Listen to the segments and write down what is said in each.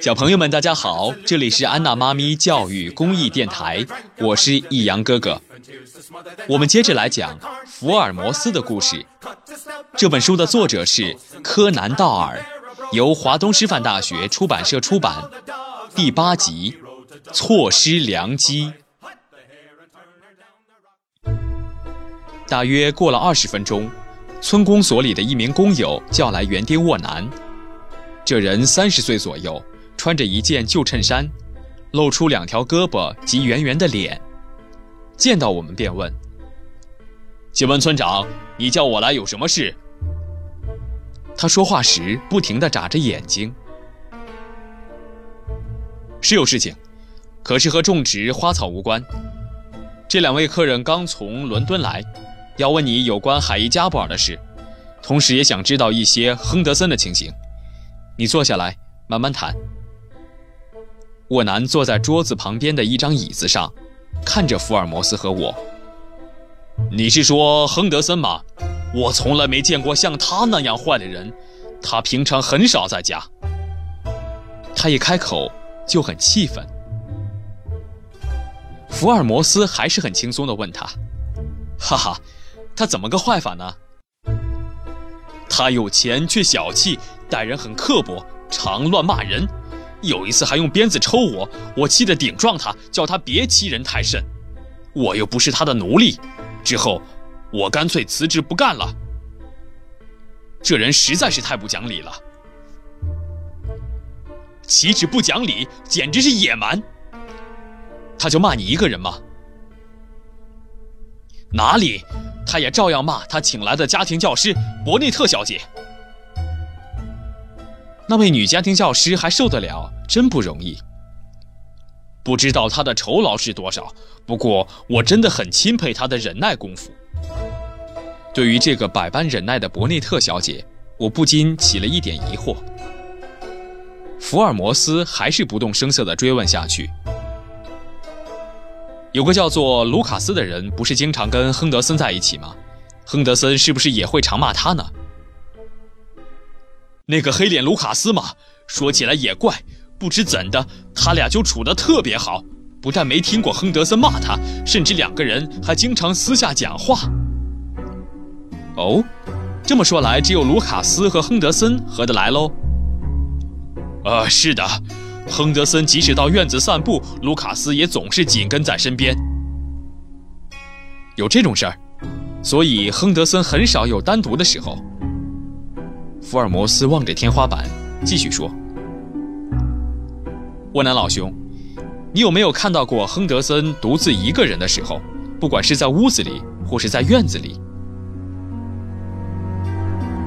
小朋友们，大家好，这里是安娜妈咪教育公益电台，我是易阳哥哥。我们接着来讲福尔摩斯的故事。这本书的作者是柯南道尔，由华东师范大学出版社出版。第八集，错失良机。大约过了二十分钟。村公所里的一名工友叫来园丁沃南，这人三十岁左右，穿着一件旧衬衫，露出两条胳膊及圆圆的脸。见到我们便问：“请问村长，你叫我来有什么事？”他说话时不停地眨着眼睛。是有事情，可是和种植花草无关。这两位客人刚从伦敦来。要问你有关海伊加布尔的事，同时也想知道一些亨德森的情形。你坐下来，慢慢谈。沃南坐在桌子旁边的一张椅子上，看着福尔摩斯和我。你是说亨德森吗？我从来没见过像他那样坏的人，他平常很少在家。他一开口就很气愤。福尔摩斯还是很轻松地问他：“哈哈。”他怎么个坏法呢？他有钱却小气，待人很刻薄，常乱骂人。有一次还用鞭子抽我，我气得顶撞他，叫他别欺人太甚。我又不是他的奴隶。之后，我干脆辞职不干了。这人实在是太不讲理了。岂止不讲理，简直是野蛮。他就骂你一个人吗？哪里？他也照样骂他请来的家庭教师伯内特小姐。那位女家庭教师还受得了，真不容易。不知道她的酬劳是多少，不过我真的很钦佩她的忍耐功夫。对于这个百般忍耐的伯内特小姐，我不禁起了一点疑惑。福尔摩斯还是不动声色地追问下去。有个叫做卢卡斯的人，不是经常跟亨德森在一起吗？亨德森是不是也会常骂他呢？那个黑脸卢卡斯嘛，说起来也怪，不知怎的，他俩就处得特别好，不但没听过亨德森骂他，甚至两个人还经常私下讲话。哦，这么说来，只有卢卡斯和亨德森合得来喽？呃，是的。亨德森即使到院子散步，卢卡斯也总是紧跟在身边。有这种事儿，所以亨德森很少有单独的时候。福尔摩斯望着天花板，继续说：“沃南老兄，你有没有看到过亨德森独自一个人的时候？不管是在屋子里，或是在院子里？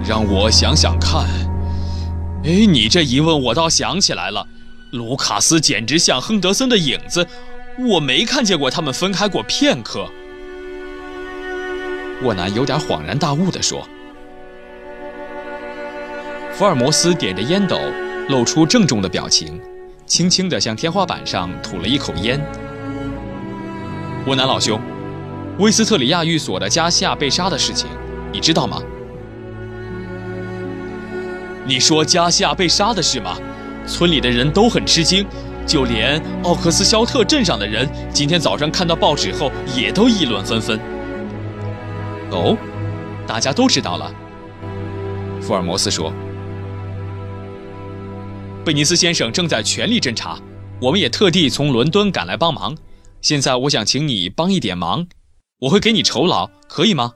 让我想想看。哎，你这一问，我倒想起来了。”卢卡斯简直像亨德森的影子，我没看见过他们分开过片刻。沃南有点恍然大悟地说：“福尔摩斯点着烟斗，露出郑重的表情，轻轻地向天花板上吐了一口烟。沃南老兄，威斯特里亚寓所的加西亚被杀的事情，你知道吗？你说加西亚被杀的事吗？”村里的人都很吃惊，就连奥克斯肖特镇上的人，今天早上看到报纸后也都议论纷纷。哦，大家都知道了。福尔摩斯说：“贝尼斯先生正在全力侦查，我们也特地从伦敦赶来帮忙。现在我想请你帮一点忙，我会给你酬劳，可以吗？”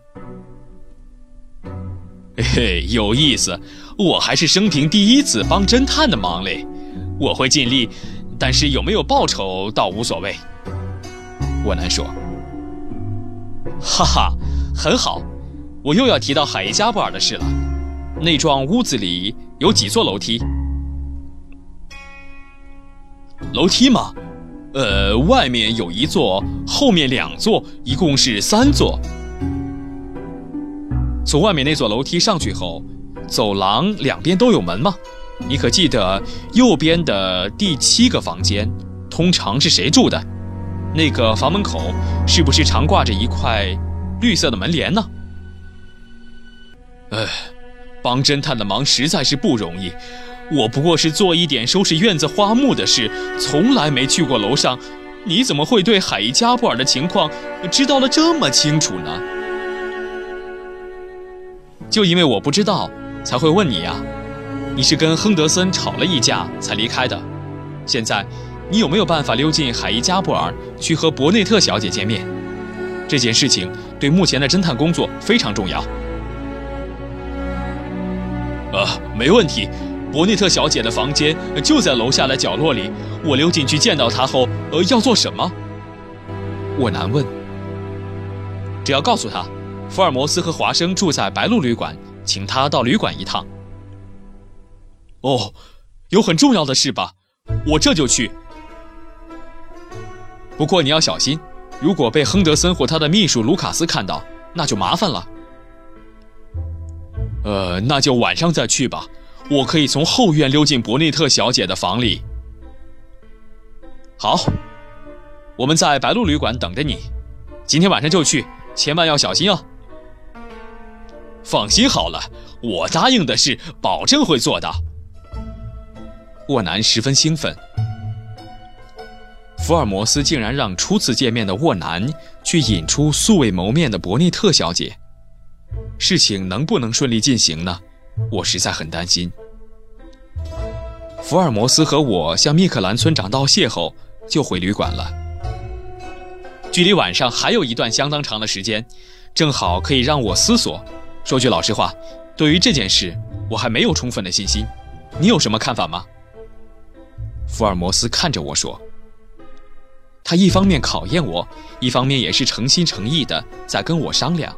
嘿嘿，有意思。我还是生平第一次帮侦探的忙嘞，我会尽力，但是有没有报酬倒无所谓。沃南说：“哈哈，很好，我又要提到海伊加布尔的事了。那幢屋子里有几座楼梯？楼梯吗？呃，外面有一座，后面两座，一共是三座。从外面那座楼梯上去后。”走廊两边都有门吗？你可记得右边的第七个房间通常是谁住的？那个房门口是不是常挂着一块绿色的门帘呢？哎，帮侦探的忙实在是不容易。我不过是做一点收拾院子花木的事，从来没去过楼上。你怎么会对海伊加布尔的情况知道了这么清楚呢？就因为我不知道，才会问你呀。你是跟亨德森吵了一架才离开的。现在，你有没有办法溜进海伊加布尔去和伯内特小姐见面？这件事情对目前的侦探工作非常重要。呃，没问题。伯内特小姐的房间就在楼下的角落里。我溜进去见到她后，呃，要做什么？我难问。只要告诉他，福尔摩斯和华生住在白鹿旅馆，请他到旅馆一趟。哦，有很重要的事吧？我这就去。不过你要小心，如果被亨德森或他的秘书卢卡斯看到，那就麻烦了。呃，那就晚上再去吧。我可以从后院溜进伯内特小姐的房里。好，我们在白鹿旅馆等着你，今天晚上就去，千万要小心哦。放心好了，我答应的事保证会做到。沃南十分兴奋，福尔摩斯竟然让初次见面的沃南去引出素未谋面的伯内特小姐，事情能不能顺利进行呢？我实在很担心。福尔摩斯和我向密克兰村长道谢后，就回旅馆了。距离晚上还有一段相当长的时间，正好可以让我思索。说句老实话，对于这件事，我还没有充分的信心。你有什么看法吗？福尔摩斯看着我说：“他一方面考验我，一方面也是诚心诚意的在跟我商量。”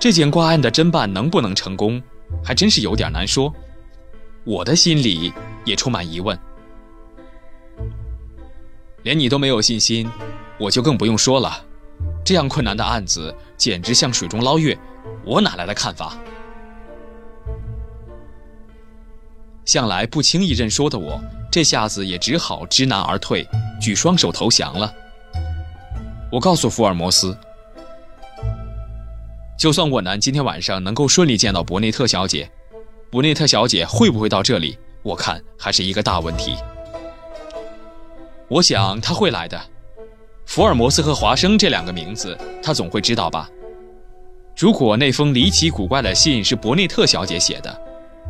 这件挂案的侦办能不能成功，还真是有点难说。我的心里也充满疑问。连你都没有信心，我就更不用说了。这样困难的案子，简直像水中捞月，我哪来的看法？向来不轻易认输的我，这下子也只好知难而退，举双手投降了。我告诉福尔摩斯。就算我南今天晚上能够顺利见到伯内特小姐，伯内特小姐会不会到这里？我看还是一个大问题。我想她会来的。福尔摩斯和华生这两个名字，他总会知道吧？如果那封离奇古怪的信是伯内特小姐写的，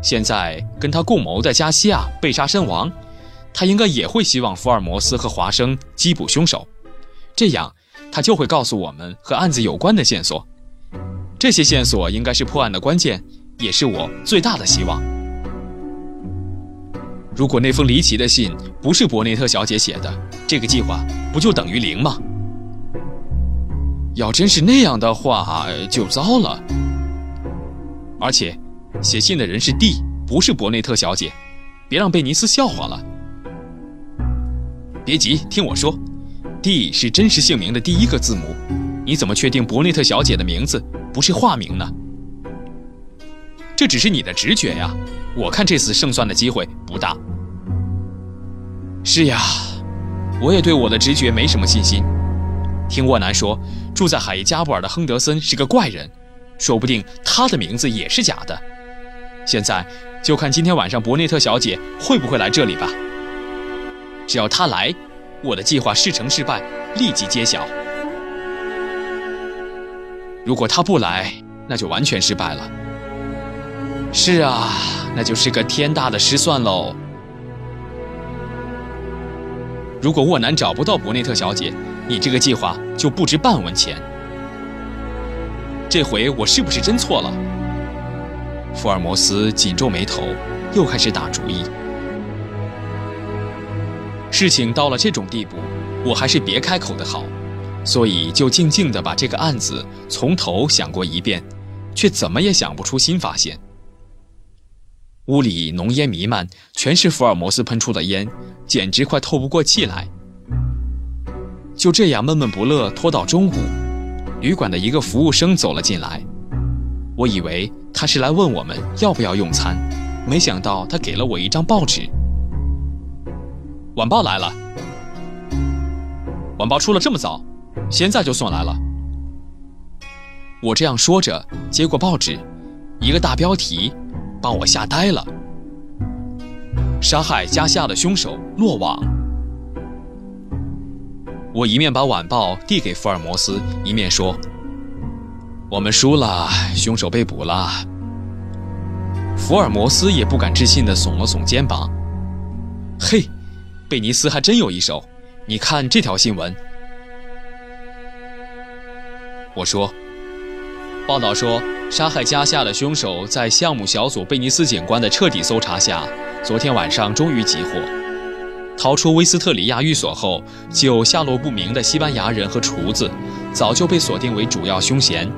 现在跟他共谋的加西亚被杀身亡，他应该也会希望福尔摩斯和华生缉捕凶手，这样他就会告诉我们和案子有关的线索。这些线索应该是破案的关键，也是我最大的希望。如果那封离奇的信不是伯内特小姐写的，这个计划不就等于零吗？要真是那样的话，就糟了。而且，写信的人是 D，不是伯内特小姐，别让贝尼斯笑话了。别急，听我说，D 是真实姓名的第一个字母。你怎么确定伯内特小姐的名字？不是化名呢，这只是你的直觉呀。我看这次胜算的机会不大。是呀，我也对我的直觉没什么信心。听沃南说，住在海伊加布尔的亨德森是个怪人，说不定他的名字也是假的。现在就看今天晚上伯内特小姐会不会来这里吧。只要她来，我的计划是成是败立即揭晓。如果他不来，那就完全失败了。是啊，那就是个天大的失算喽。如果沃南找不到伯内特小姐，你这个计划就不值半文钱。这回我是不是真错了？福尔摩斯紧皱眉头，又开始打主意。事情到了这种地步，我还是别开口的好。所以就静静地把这个案子从头想过一遍，却怎么也想不出新发现。屋里浓烟弥漫，全是福尔摩斯喷出的烟，简直快透不过气来。就这样闷闷不乐，拖到中午，旅馆的一个服务生走了进来。我以为他是来问我们要不要用餐，没想到他给了我一张报纸。晚报来了，晚报出了这么早。现在就送来了。我这样说着，接过报纸，一个大标题，把我吓呆了：杀害加西亚的凶手落网。我一面把晚报递给福尔摩斯，一面说：“我们输了，凶手被捕了。”福尔摩斯也不敢置信地耸了耸肩膀：“嘿，贝尼斯还真有一手！你看这条新闻。”我说。报道说，杀害加夏的凶手在项目小组贝尼斯警官的彻底搜查下，昨天晚上终于集获。逃出威斯特里亚寓所后，就下落不明的西班牙人和厨子，早就被锁定为主要凶嫌。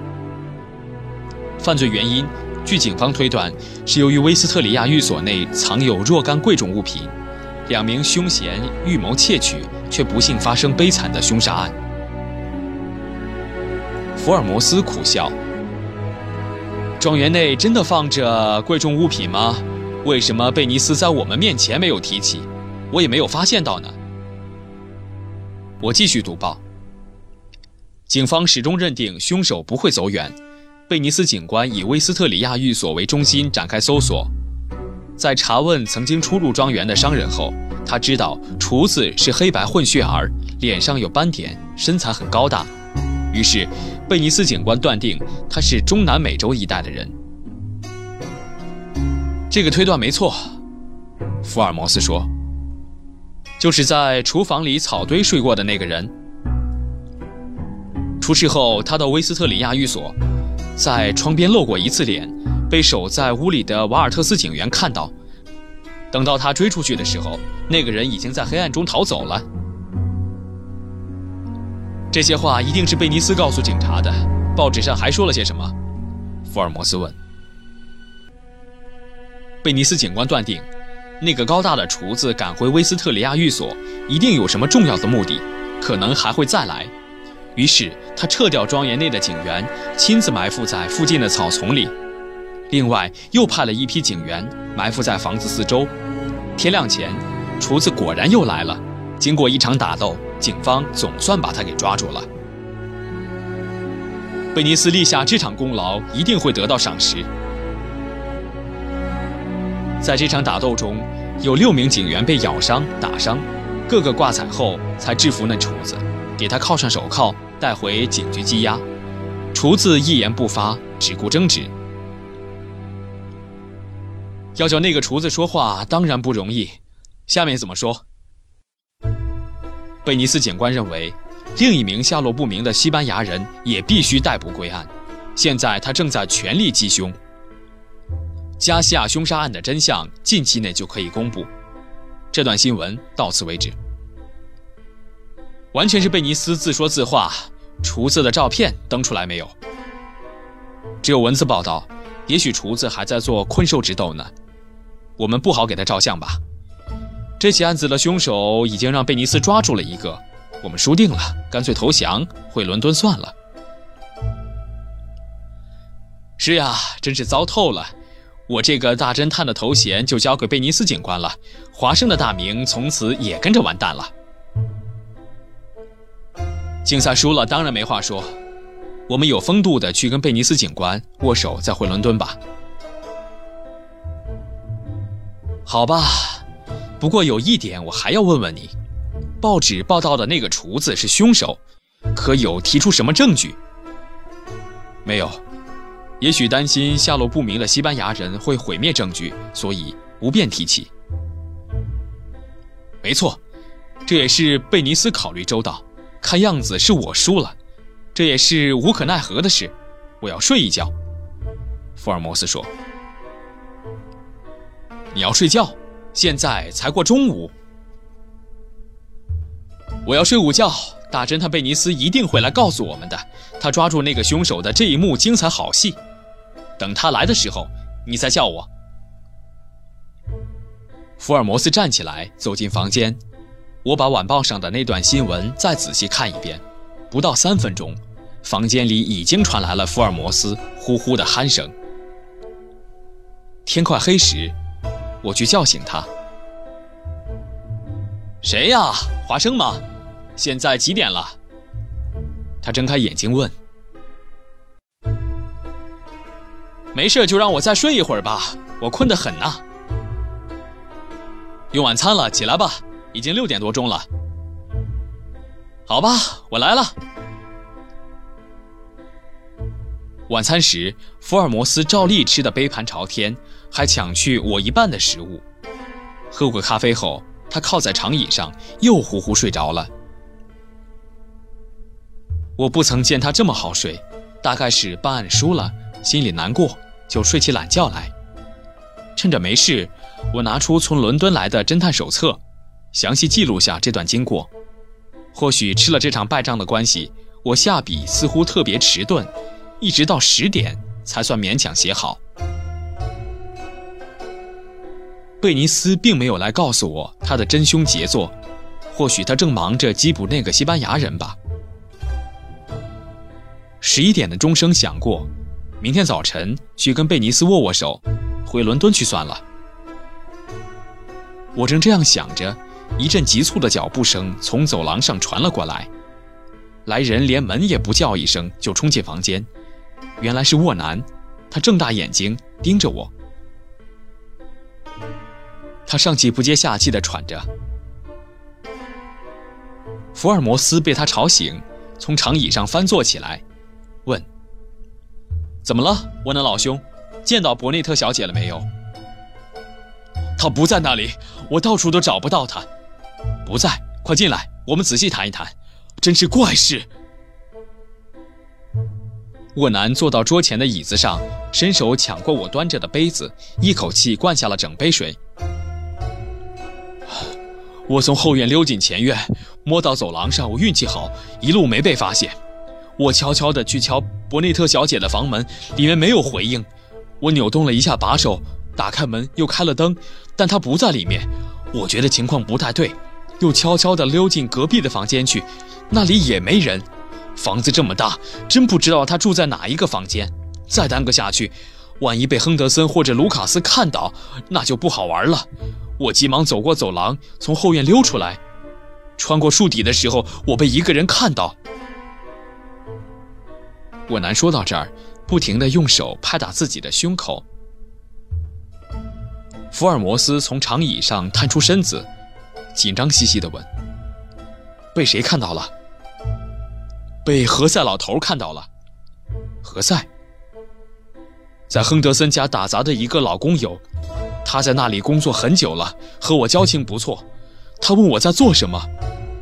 犯罪原因，据警方推断，是由于威斯特里亚寓所内藏有若干贵重物品，两名凶嫌预谋窃取，却不幸发生悲惨的凶杀案。福尔摩斯苦笑。庄园内真的放着贵重物品吗？为什么贝尼斯在我们面前没有提起，我也没有发现到呢？我继续读报。警方始终认定凶手不会走远。贝尼斯警官以威斯特里亚寓所为中心展开搜索，在查问曾经出入庄园的商人后，他知道厨子是黑白混血儿，脸上有斑点，身材很高大。于是，贝尼斯警官断定他是中南美洲一带的人。这个推断没错，福尔摩斯说：“就是在厨房里草堆睡过的那个人。出事后，他到威斯特里亚寓所，在窗边露过一次脸，被守在屋里的瓦尔特斯警员看到。等到他追出去的时候，那个人已经在黑暗中逃走了。”这些话一定是贝尼斯告诉警察的。报纸上还说了些什么？福尔摩斯问。贝尼斯警官断定，那个高大的厨子赶回威斯特里亚寓所，一定有什么重要的目的，可能还会再来。于是他撤掉庄园内的警员，亲自埋伏在附近的草丛里。另外又派了一批警员埋伏在房子四周。天亮前，厨子果然又来了。经过一场打斗。警方总算把他给抓住了。贝尼斯立下这场功劳，一定会得到赏识。在这场打斗中，有六名警员被咬伤、打伤，个个挂彩后才制服那厨子，给他铐上手铐，带回警局羁押。厨子一言不发，只顾争执。要叫那个厨子说话，当然不容易。下面怎么说？贝尼斯警官认为，另一名下落不明的西班牙人也必须逮捕归案。现在他正在全力缉凶。加西亚凶杀案的真相近期内就可以公布。这段新闻到此为止。完全是贝尼斯自说自话。厨子的照片登出来没有？只有文字报道。也许厨子还在做困兽之斗呢。我们不好给他照相吧？这起案子的凶手已经让贝尼斯抓住了一个，我们输定了，干脆投降，回伦敦算了。是呀，真是糟透了，我这个大侦探的头衔就交给贝尼斯警官了，华生的大名从此也跟着完蛋了。竞赛输了，当然没话说，我们有风度的去跟贝尼斯警官握手，再回伦敦吧。好吧。不过有一点，我还要问问你：报纸报道的那个厨子是凶手，可有提出什么证据？没有，也许担心下落不明的西班牙人会毁灭证据，所以不便提起。没错，这也是贝尼斯考虑周到。看样子是我输了，这也是无可奈何的事。我要睡一觉。福尔摩斯说：“你要睡觉？”现在才过中午，我要睡午觉。大侦探贝尼斯一定会来告诉我们的，他抓住那个凶手的这一幕精彩好戏。等他来的时候，你再叫我。福尔摩斯站起来走进房间，我把晚报上的那段新闻再仔细看一遍。不到三分钟，房间里已经传来了福尔摩斯呼呼的鼾声。天快黑时。我去叫醒他。谁呀？华生吗？现在几点了？他睁开眼睛问。没事就让我再睡一会儿吧，我困得很呐。用晚餐了，起来吧，已经六点多钟了。好吧，我来了。晚餐时，福尔摩斯照例吃的杯盘朝天，还抢去我一半的食物。喝过咖啡后，他靠在长椅上，又呼呼睡着了。我不曾见他这么好睡，大概是办案输了，心里难过，就睡起懒觉来。趁着没事，我拿出从伦敦来的侦探手册，详细记录下这段经过。或许吃了这场败仗的关系，我下笔似乎特别迟钝，一直到十点才算勉强写好。贝尼斯并没有来告诉我他的真凶杰作，或许他正忙着缉捕那个西班牙人吧。十一点的钟声响过，明天早晨去跟贝尼斯握握手，回伦敦去算了。我正这样想着。一阵急促的脚步声从走廊上传了过来，来人连门也不叫一声就冲进房间，原来是沃南，他睁大眼睛盯着我，他上气不接下气地喘着。福尔摩斯被他吵醒，从长椅上翻坐起来，问：“怎么了，沃南老兄？见到伯内特小姐了没有？”“她不在那里，我到处都找不到她。”不在，快进来，我们仔细谈一谈。真是怪事。沃南坐到桌前的椅子上，伸手抢过我端着的杯子，一口气灌下了整杯水。我从后院溜进前院，摸到走廊上，我运气好，一路没被发现。我悄悄地去敲伯内特小姐的房门，里面没有回应。我扭动了一下把手，打开门，又开了灯，但她不在里面。我觉得情况不太对。又悄悄地溜进隔壁的房间去，那里也没人。房子这么大，真不知道她住在哪一个房间。再耽搁下去，万一被亨德森或者卢卡斯看到，那就不好玩了。我急忙走过走廊，从后院溜出来。穿过树底的时候，我被一个人看到。我难说到这儿，不停地用手拍打自己的胸口。福尔摩斯从长椅上探出身子。紧张兮兮地问：“被谁看到了？”“被何塞老头看到了。”“何塞，在亨德森家打杂的一个老工友，他在那里工作很久了，和我交情不错。他问我在做什么，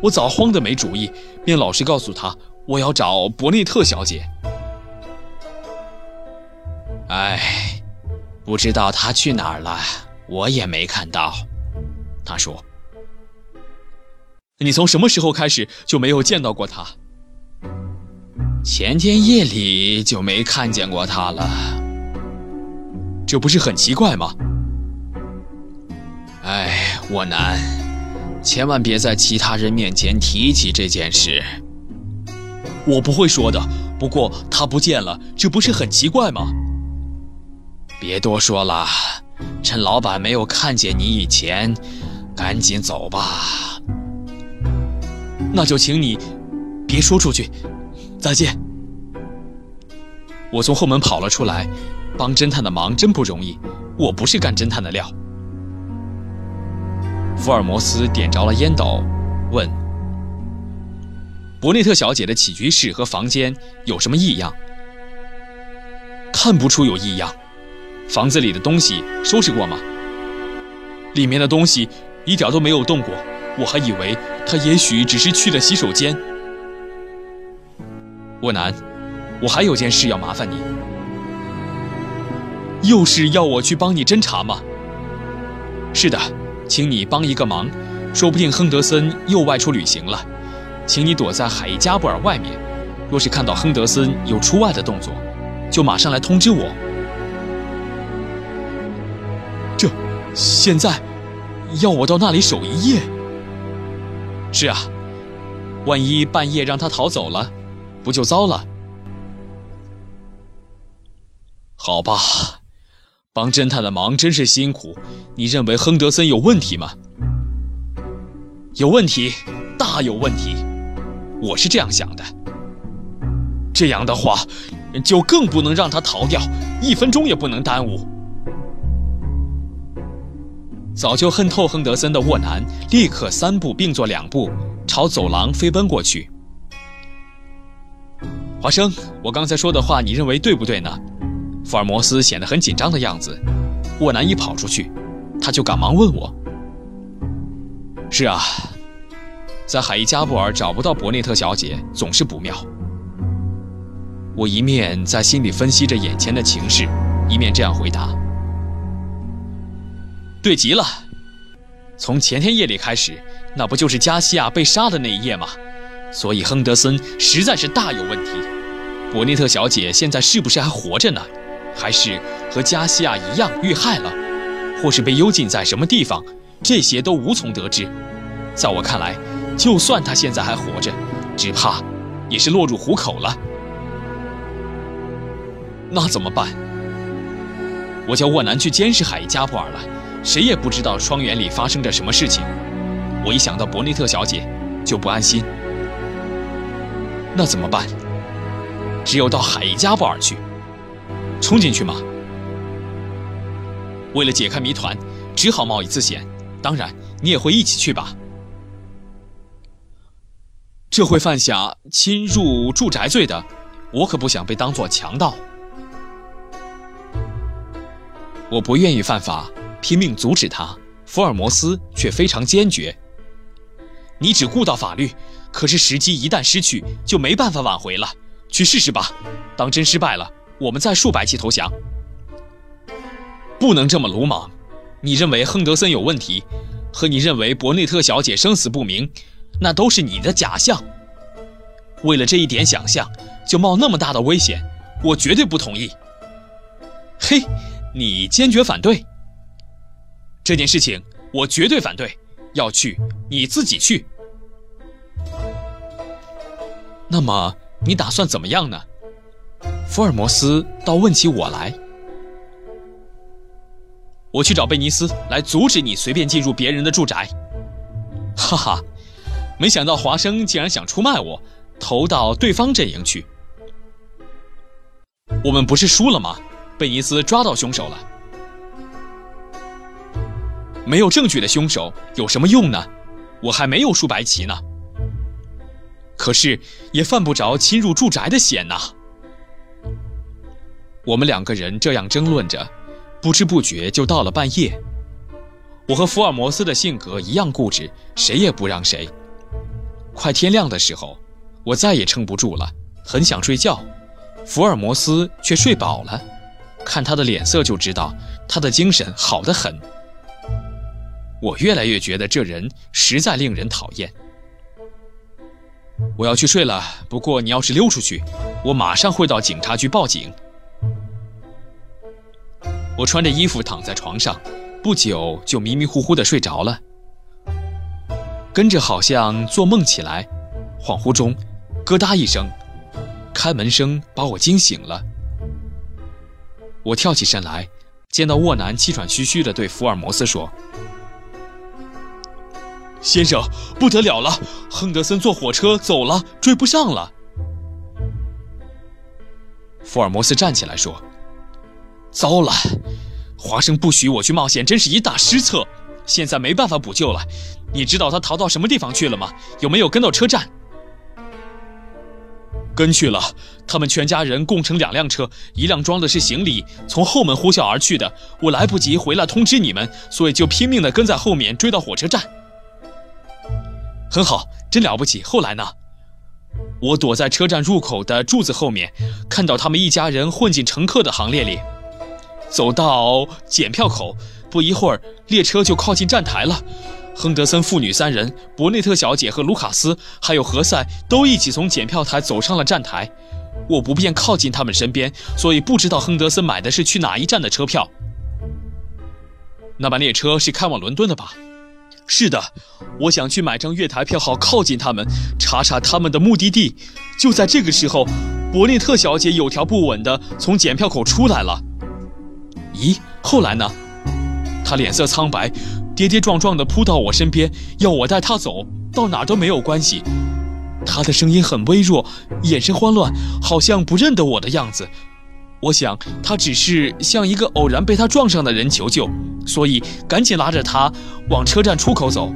我早慌得没主意，便老实告诉他我要找伯内特小姐。”“哎，不知道他去哪儿了，我也没看到。”他说。你从什么时候开始就没有见到过他？前天夜里就没看见过他了，这不是很奇怪吗？哎，沃南，千万别在其他人面前提起这件事。我不会说的。不过他不见了，这不是很奇怪吗？别多说了，趁老板没有看见你以前，赶紧走吧。那就请你别说出去，再见。我从后门跑了出来，帮侦探的忙真不容易，我不是干侦探的料。福尔摩斯点着了烟斗，问：“伯内特小姐的起居室和房间有什么异样？”看不出有异样。房子里的东西收拾过吗？里面的东西一点都没有动过。我还以为他也许只是去了洗手间。沃南，我还有件事要麻烦你。又是要我去帮你侦查吗？是的，请你帮一个忙，说不定亨德森又外出旅行了，请你躲在海伊加布尔外面。若是看到亨德森有出外的动作，就马上来通知我。这，现在要我到那里守一夜？是啊，万一半夜让他逃走了，不就糟了？好吧，帮侦探的忙真是辛苦。你认为亨德森有问题吗？有问题，大有问题。我是这样想的。这样的话，就更不能让他逃掉，一分钟也不能耽误。早就恨透亨德森的沃南立刻三步并作两步，朝走廊飞奔过去。华生，我刚才说的话，你认为对不对呢？福尔摩斯显得很紧张的样子。沃南一跑出去，他就赶忙问我：“是啊，在海伊加布尔找不到伯内特小姐，总是不妙。”我一面在心里分析着眼前的情势，一面这样回答：“对极了，从前天夜里开始，那不就是加西亚被杀的那一夜吗？”所以亨德森实在是大有问题。伯内特小姐现在是不是还活着呢？还是和加西亚一样遇害了，或是被幽禁在什么地方？这些都无从得知。在我看来，就算他现在还活着，只怕也是落入虎口了。那怎么办？我叫沃南去监视海伊加布尔了，谁也不知道庄园里发生着什么事情。我一想到伯内特小姐，就不安心。那怎么办？只有到海伊加布尔去，冲进去吗？为了解开谜团，只好冒一次险。当然，你也会一起去吧？这会犯下侵入住宅罪的，我可不想被当作强盗。我不愿意犯法，拼命阻止他。福尔摩斯却非常坚决。你只顾到法律。可是时机一旦失去，就没办法挽回了。去试试吧，当真失败了，我们再数白旗投降。不能这么鲁莽。你认为亨德森有问题，和你认为伯内特小姐生死不明，那都是你的假象。为了这一点想象，就冒那么大的危险，我绝对不同意。嘿，你坚决反对这件事情，我绝对反对。要去，你自己去。那么你打算怎么样呢？福尔摩斯倒问起我来。我去找贝尼斯来阻止你随便进入别人的住宅。哈哈，没想到华生竟然想出卖我，投到对方阵营去。我们不是输了吗？贝尼斯抓到凶手了。没有证据的凶手有什么用呢？我还没有输白棋呢。可是也犯不着侵入住宅的险呐。我们两个人这样争论着，不知不觉就到了半夜。我和福尔摩斯的性格一样固执，谁也不让谁。快天亮的时候，我再也撑不住了，很想睡觉。福尔摩斯却睡饱了，看他的脸色就知道他的精神好得很。我越来越觉得这人实在令人讨厌。我要去睡了，不过你要是溜出去，我马上会到警察局报警。我穿着衣服躺在床上，不久就迷迷糊糊的睡着了，跟着好像做梦起来，恍惚中，咯哒一声，开门声把我惊醒了。我跳起身来，见到沃南气喘吁吁地对福尔摩斯说。先生，不得了了！亨德森坐火车走了，追不上了。福尔摩斯站起来说：“糟了，华生不许我去冒险，真是一大失策。现在没办法补救了。你知道他逃到什么地方去了吗？有没有跟到车站？”“跟去了。他们全家人共乘两辆车，一辆装的是行李，从后门呼啸而去的。我来不及回来通知你们，所以就拼命的跟在后面追到火车站。”很好，真了不起。后来呢？我躲在车站入口的柱子后面，看到他们一家人混进乘客的行列里，走到检票口，不一会儿，列车就靠近站台了。亨德森父女三人、伯内特小姐和卢卡斯，还有何塞，都一起从检票台走上了站台。我不便靠近他们身边，所以不知道亨德森买的是去哪一站的车票。那班列车是开往伦敦的吧？是的，我想去买张月台票，好靠近他们，查查他们的目的地。就在这个时候，伯内特小姐有条不紊地从检票口出来了。咦，后来呢？他脸色苍白，跌跌撞撞地扑到我身边，要我带他走到哪都没有关系。他的声音很微弱，眼神慌乱，好像不认得我的样子。我想他只是向一个偶然被他撞上的人求救，所以赶紧拉着他往车站出口走。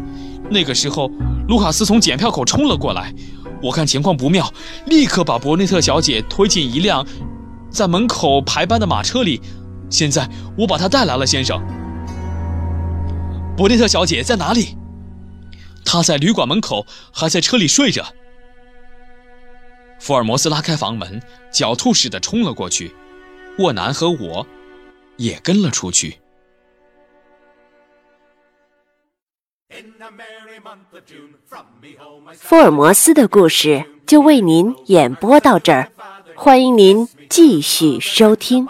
那个时候，卢卡斯从检票口冲了过来，我看情况不妙，立刻把伯内特小姐推进一辆在门口排班的马车里。现在我把她带来了，先生。伯内特小姐在哪里？她在旅馆门口，还在车里睡着。福尔摩斯拉开房门，狡兔似的冲了过去。沃南和我，也跟了出去。福尔摩斯的故事就为您演播到这儿，欢迎您继续收听。